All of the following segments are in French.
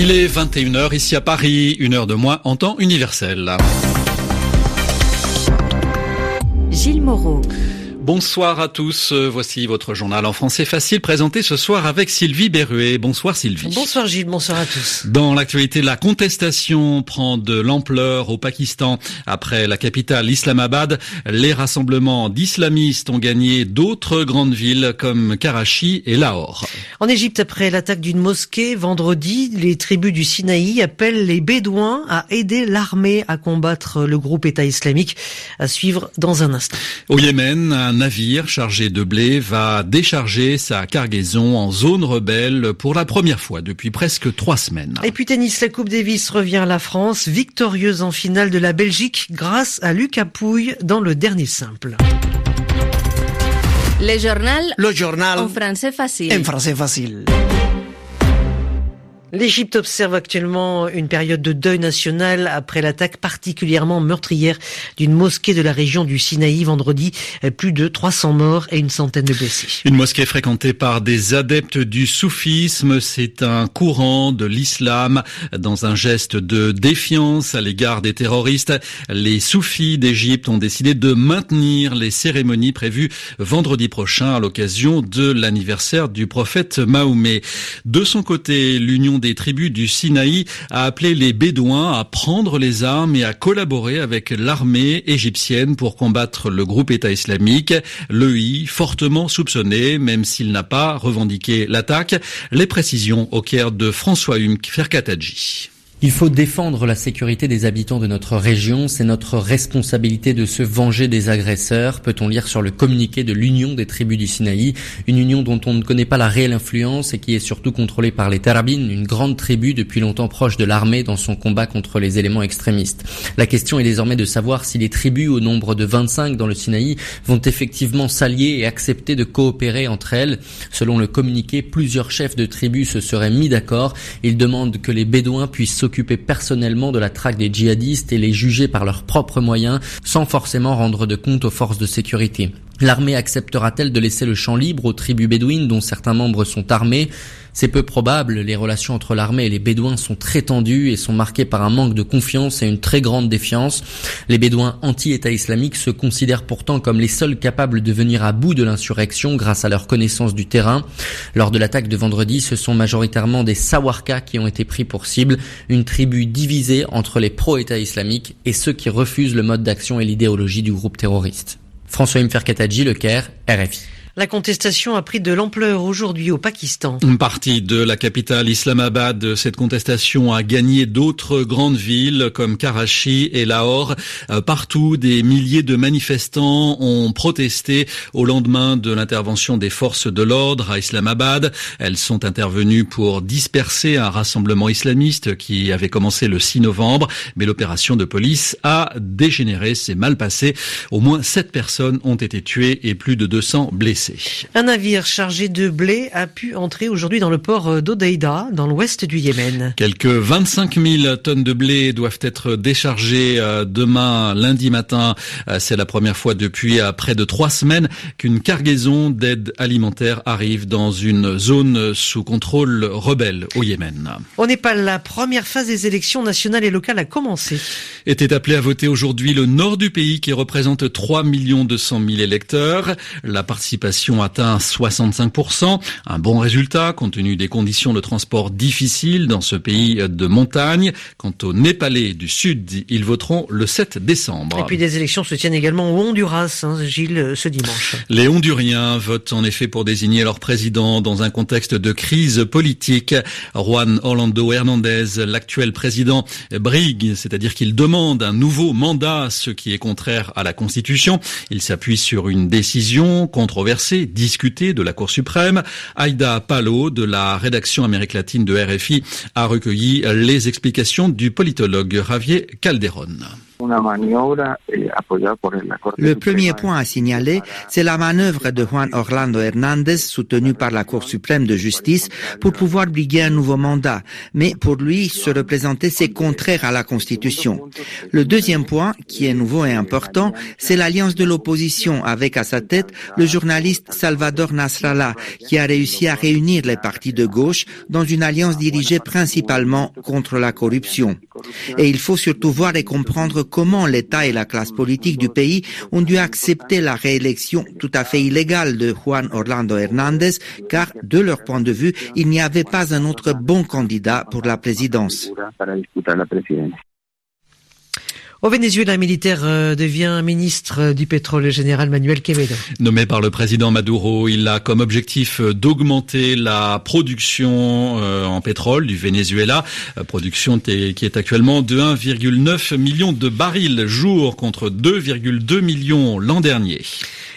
Il est 21h ici à Paris, une heure de moins en temps universel. Gilles Moreau. Bonsoir à tous. Voici votre journal en français facile présenté ce soir avec Sylvie Berruet. Bonsoir Sylvie. Bonsoir Gilles, bonsoir à tous. Dans l'actualité, la contestation prend de l'ampleur au Pakistan. Après la capitale Islamabad, les rassemblements d'islamistes ont gagné d'autres grandes villes comme Karachi et Lahore. En Égypte, après l'attaque d'une mosquée vendredi, les tribus du Sinaï appellent les Bédouins à aider l'armée à combattre le groupe État islamique. À suivre dans un instant. Au Yémen, un navire chargé de blé va décharger sa cargaison en zone rebelle pour la première fois depuis presque trois semaines. Et puis tennis, la Coupe Davis revient à la France, victorieuse en finale de la Belgique grâce à Lucas Pouille dans le dernier simple. Le journal. Le journal. En français facile. En français facile. L'Égypte observe actuellement une période de deuil national après l'attaque particulièrement meurtrière d'une mosquée de la région du Sinaï vendredi. Plus de 300 morts et une centaine de blessés. Une mosquée fréquentée par des adeptes du soufisme, c'est un courant de l'islam. Dans un geste de défiance à l'égard des terroristes, les soufis d'Égypte ont décidé de maintenir les cérémonies prévues vendredi prochain à l'occasion de l'anniversaire du prophète Mahomet. De son côté, l'Union des tribus du Sinaï a appelé les Bédouins à prendre les armes et à collaborer avec l'armée égyptienne pour combattre le groupe État islamique. L'EI, fortement soupçonné, même s'il n'a pas revendiqué l'attaque. Les précisions au Caire de François Hume Ferkatadji. Il faut défendre la sécurité des habitants de notre région, c'est notre responsabilité de se venger des agresseurs, peut-on lire sur le communiqué de l'Union des tribus du Sinaï, une union dont on ne connaît pas la réelle influence et qui est surtout contrôlée par les Tarabines, une grande tribu depuis longtemps proche de l'armée dans son combat contre les éléments extrémistes. La question est désormais de savoir si les tribus au nombre de 25 dans le Sinaï vont effectivement s'allier et accepter de coopérer entre elles. Selon le communiqué, plusieurs chefs de tribus se seraient mis d'accord. Ils demandent que les Bédouins puissent s'occuper personnellement de la traque des djihadistes et les juger par leurs propres moyens sans forcément rendre de compte aux forces de sécurité. L'armée acceptera-t-elle de laisser le champ libre aux tribus bédouines dont certains membres sont armés? C'est peu probable, les relations entre l'armée et les bédouins sont très tendues et sont marquées par un manque de confiance et une très grande défiance. Les bédouins anti-État islamique se considèrent pourtant comme les seuls capables de venir à bout de l'insurrection grâce à leur connaissance du terrain. Lors de l'attaque de vendredi, ce sont majoritairement des Sawarkas qui ont été pris pour cible, une tribu divisée entre les pro-État islamique et ceux qui refusent le mode d'action et l'idéologie du groupe terroriste. François Imferkataji, Le Caire, RFI. La contestation a pris de l'ampleur aujourd'hui au Pakistan. Une partie de la capitale Islamabad, cette contestation a gagné d'autres grandes villes comme Karachi et Lahore. Euh, partout, des milliers de manifestants ont protesté au lendemain de l'intervention des forces de l'ordre à Islamabad. Elles sont intervenues pour disperser un rassemblement islamiste qui avait commencé le 6 novembre, mais l'opération de police a dégénéré, c'est mal passé. Au moins sept personnes ont été tuées et plus de 200 blessés. Un navire chargé de blé a pu entrer aujourd'hui dans le port d'Odeida, dans l'ouest du Yémen. Quelques 25 000 tonnes de blé doivent être déchargées euh, demain, lundi matin. Euh, c'est la première fois depuis euh, près de trois semaines qu'une cargaison d'aide alimentaire arrive dans une zone sous contrôle rebelle au Yémen. Au Népal, la première phase des élections nationales et locales a commencé. Était appelé à voter aujourd'hui le nord du pays qui représente 3 200 000 électeurs. La participation atteint 65%, un bon résultat compte tenu des conditions de transport difficiles dans ce pays de montagne. Quant aux Népalais du Sud, ils voteront le 7 décembre. Et puis des élections se tiennent également au Honduras, hein, Gilles, ce dimanche. Les Honduriens votent en effet pour désigner leur président dans un contexte de crise politique. Juan Orlando Hernandez, l'actuel président, brigue, c'est-à-dire qu'il demande un nouveau mandat, ce qui est contraire à la Constitution. Il s'appuie sur une décision controversée discuté de la Cour suprême. Aïda Palo de la rédaction Amérique latine de RFI a recueilli les explications du politologue Javier Calderon. Le premier point à signaler, c'est la manœuvre de Juan Orlando Hernandez, soutenue par la Cour suprême de justice, pour pouvoir briguer un nouveau mandat. Mais pour lui, se représenter, c'est contraire à la Constitution. Le deuxième point, qui est nouveau et important, c'est l'alliance de l'opposition avec à sa tête le journaliste Salvador Nasrallah, qui a réussi à réunir les partis de gauche dans une alliance dirigée principalement contre la corruption. Et il faut surtout voir et comprendre comment l'État et la classe politique du pays ont dû accepter la réélection tout à fait illégale de Juan Orlando Hernandez, car de leur point de vue, il n'y avait pas un autre bon candidat pour la présidence. Au Venezuela, un militaire euh, devient ministre du pétrole, le général Manuel Quevedo. Nommé par le président Maduro, il a comme objectif d'augmenter la production euh, en pétrole du Venezuela, euh, production qui est actuellement de 1,9 million de barils jour contre 2,2 millions l'an dernier.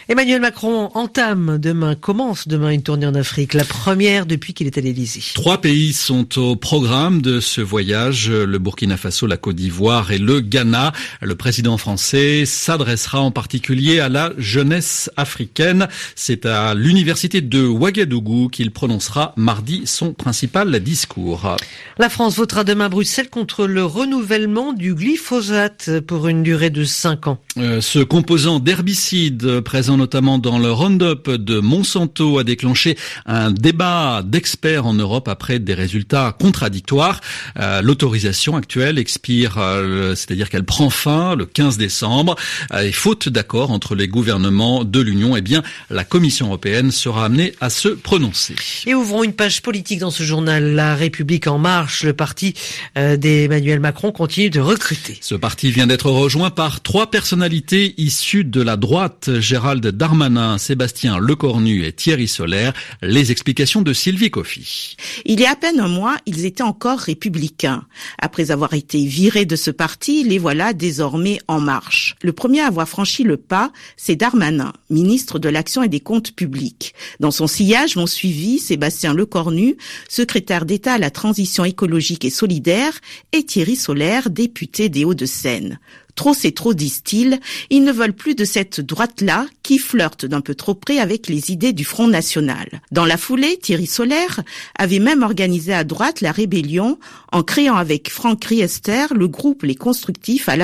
Emmanuel Macron entame demain, commence demain une tournée en Afrique, la première depuis qu'il est à l'Élysée. Trois pays sont au programme de ce voyage, le Burkina Faso, la Côte d'Ivoire et le Ghana. Le président français s'adressera en particulier à la jeunesse africaine. C'est à l'université de Ouagadougou qu'il prononcera mardi son principal discours. La France votera demain à Bruxelles contre le renouvellement du glyphosate pour une durée de cinq ans. Euh, ce composant d'herbicide présent notamment dans le Roundup de Monsanto, a déclenché un débat d'experts en Europe après des résultats contradictoires. Euh, l'autorisation actuelle expire, euh, c'est-à-dire qu'elle prend fin le 15 décembre. Euh, et faute d'accord entre les gouvernements de l'Union, eh bien, la Commission européenne sera amenée à se prononcer. Et ouvrons une page politique dans ce journal. La République en marche, le parti d'Emmanuel Macron continue de recruter. Ce parti vient d'être rejoint par trois personnalités issues de la droite. Gérald Darmanin, Sébastien Lecornu et Thierry Solaire. Les explications de Sylvie Coffy. Il y a à peine un mois, ils étaient encore républicains. Après avoir été virés de ce parti, les voilà désormais en marche. Le premier à avoir franchi le pas, c'est Darmanin, ministre de l'Action et des Comptes publics. Dans son sillage vont suivi Sébastien Lecornu, secrétaire d'État à la transition écologique et solidaire, et Thierry Solaire, député des Hauts-de-Seine. Trop c'est trop, disent-ils. Ils ne veulent plus de cette droite-là qui flirte d'un peu trop près avec les idées du Front National. Dans la foulée, Thierry Solaire avait même organisé à droite la rébellion en créant avec Franck Riester le groupe Les Constructifs à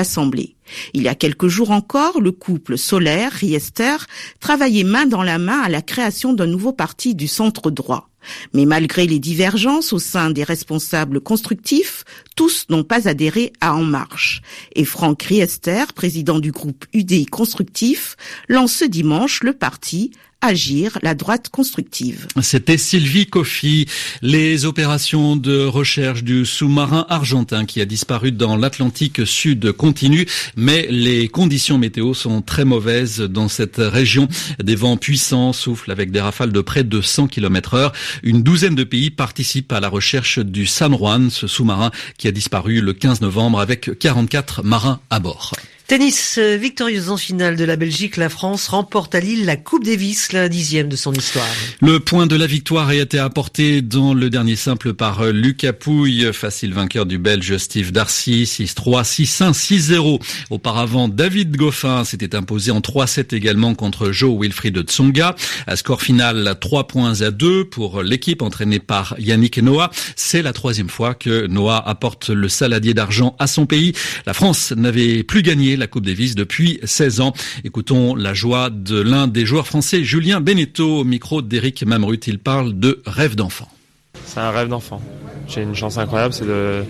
Il y a quelques jours encore, le couple Solaire-Riester travaillait main dans la main à la création d'un nouveau parti du centre droit. Mais malgré les divergences au sein des responsables constructifs, tous n'ont pas adhéré à En Marche. Et Franck Riester, président du groupe UDI Constructif, lance ce dimanche le parti Agir, la droite constructive. C'était Sylvie Coffy. Les opérations de recherche du sous-marin argentin qui a disparu dans l'Atlantique Sud continuent, mais les conditions météo sont très mauvaises dans cette région. Des vents puissants soufflent avec des rafales de près de 100 km heure. Une douzaine de pays participent à la recherche du San Juan, ce sous-marin qui a disparu le 15 novembre avec 44 marins à bord. Tennis, euh, victorieuse en finale de la Belgique, la France remporte à Lille la Coupe Davis, la dixième de son histoire. Le point de la victoire a été apporté dans le dernier simple par euh, Lucas Pouille, facile vainqueur du Belge Steve Darcy, 6-3, 6-1, 6-0. Auparavant, David Goffin s'était imposé en 3-7 également contre Joe Wilfried Tsonga. À score final, 3 points à 2 pour l'équipe entraînée par Yannick Noah. C'est la troisième fois que Noah apporte le saladier d'argent à son pays. La France n'avait plus gagné la Coupe Davis depuis 16 ans. Écoutons la joie de l'un des joueurs français, Julien Beneteau, au micro d'Éric Mamrut. Il parle de rêve d'enfant. C'est un rêve d'enfant. J'ai une chance incroyable, c'est de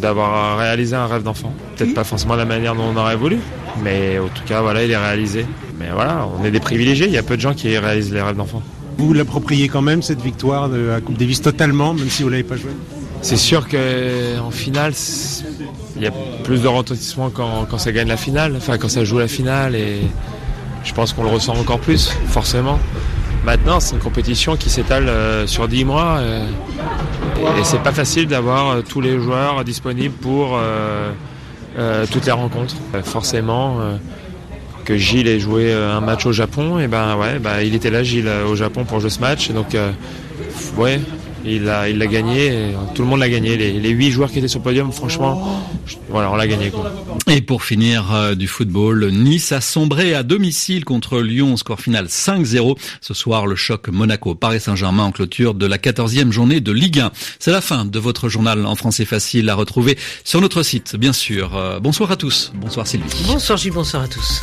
d'avoir réalisé un rêve d'enfant. Peut-être pas forcément la manière dont on aurait voulu, mais en tout cas, voilà, il est réalisé. Mais voilà, on est des privilégiés, il y a peu de gens qui réalisent les rêves d'enfant. Vous vous l'appropriez quand même, cette victoire de la Coupe Davis totalement, même si vous ne l'avez pas joué? C'est sûr qu'en finale, il y a plus de retentissement quand, ça gagne la finale, enfin quand ça joue la finale et je pense qu'on le ressent encore plus, forcément. Maintenant, c'est une compétition qui s'étale euh, sur 10 mois euh, et c'est pas facile d'avoir euh, tous les joueurs disponibles pour toutes les rencontres. forcément, que Gilles ait joué un match au Japon, et ben ouais, bah, il était là Gilles au Japon pour jouer ce match, donc ouais, il l'a il l'a gagné. tout le monde l'a gagné. Les huit joueurs qui étaient sur le podium, franchement, voilà, on l'a gagné. Quoi. Et pour finir euh, du football, Nice a sombré à domicile contre Lyon, score final 5-0. Ce soir, le choc Monaco-Paris Saint-Germain en clôture de la 14e journée de Ligue 1. C'est la fin de votre journal en français facile à retrouver sur notre site, bien sûr. Euh, bonsoir à tous. Bonsoir Sylvie. Bonsoir Gilles, bonsoir à tous.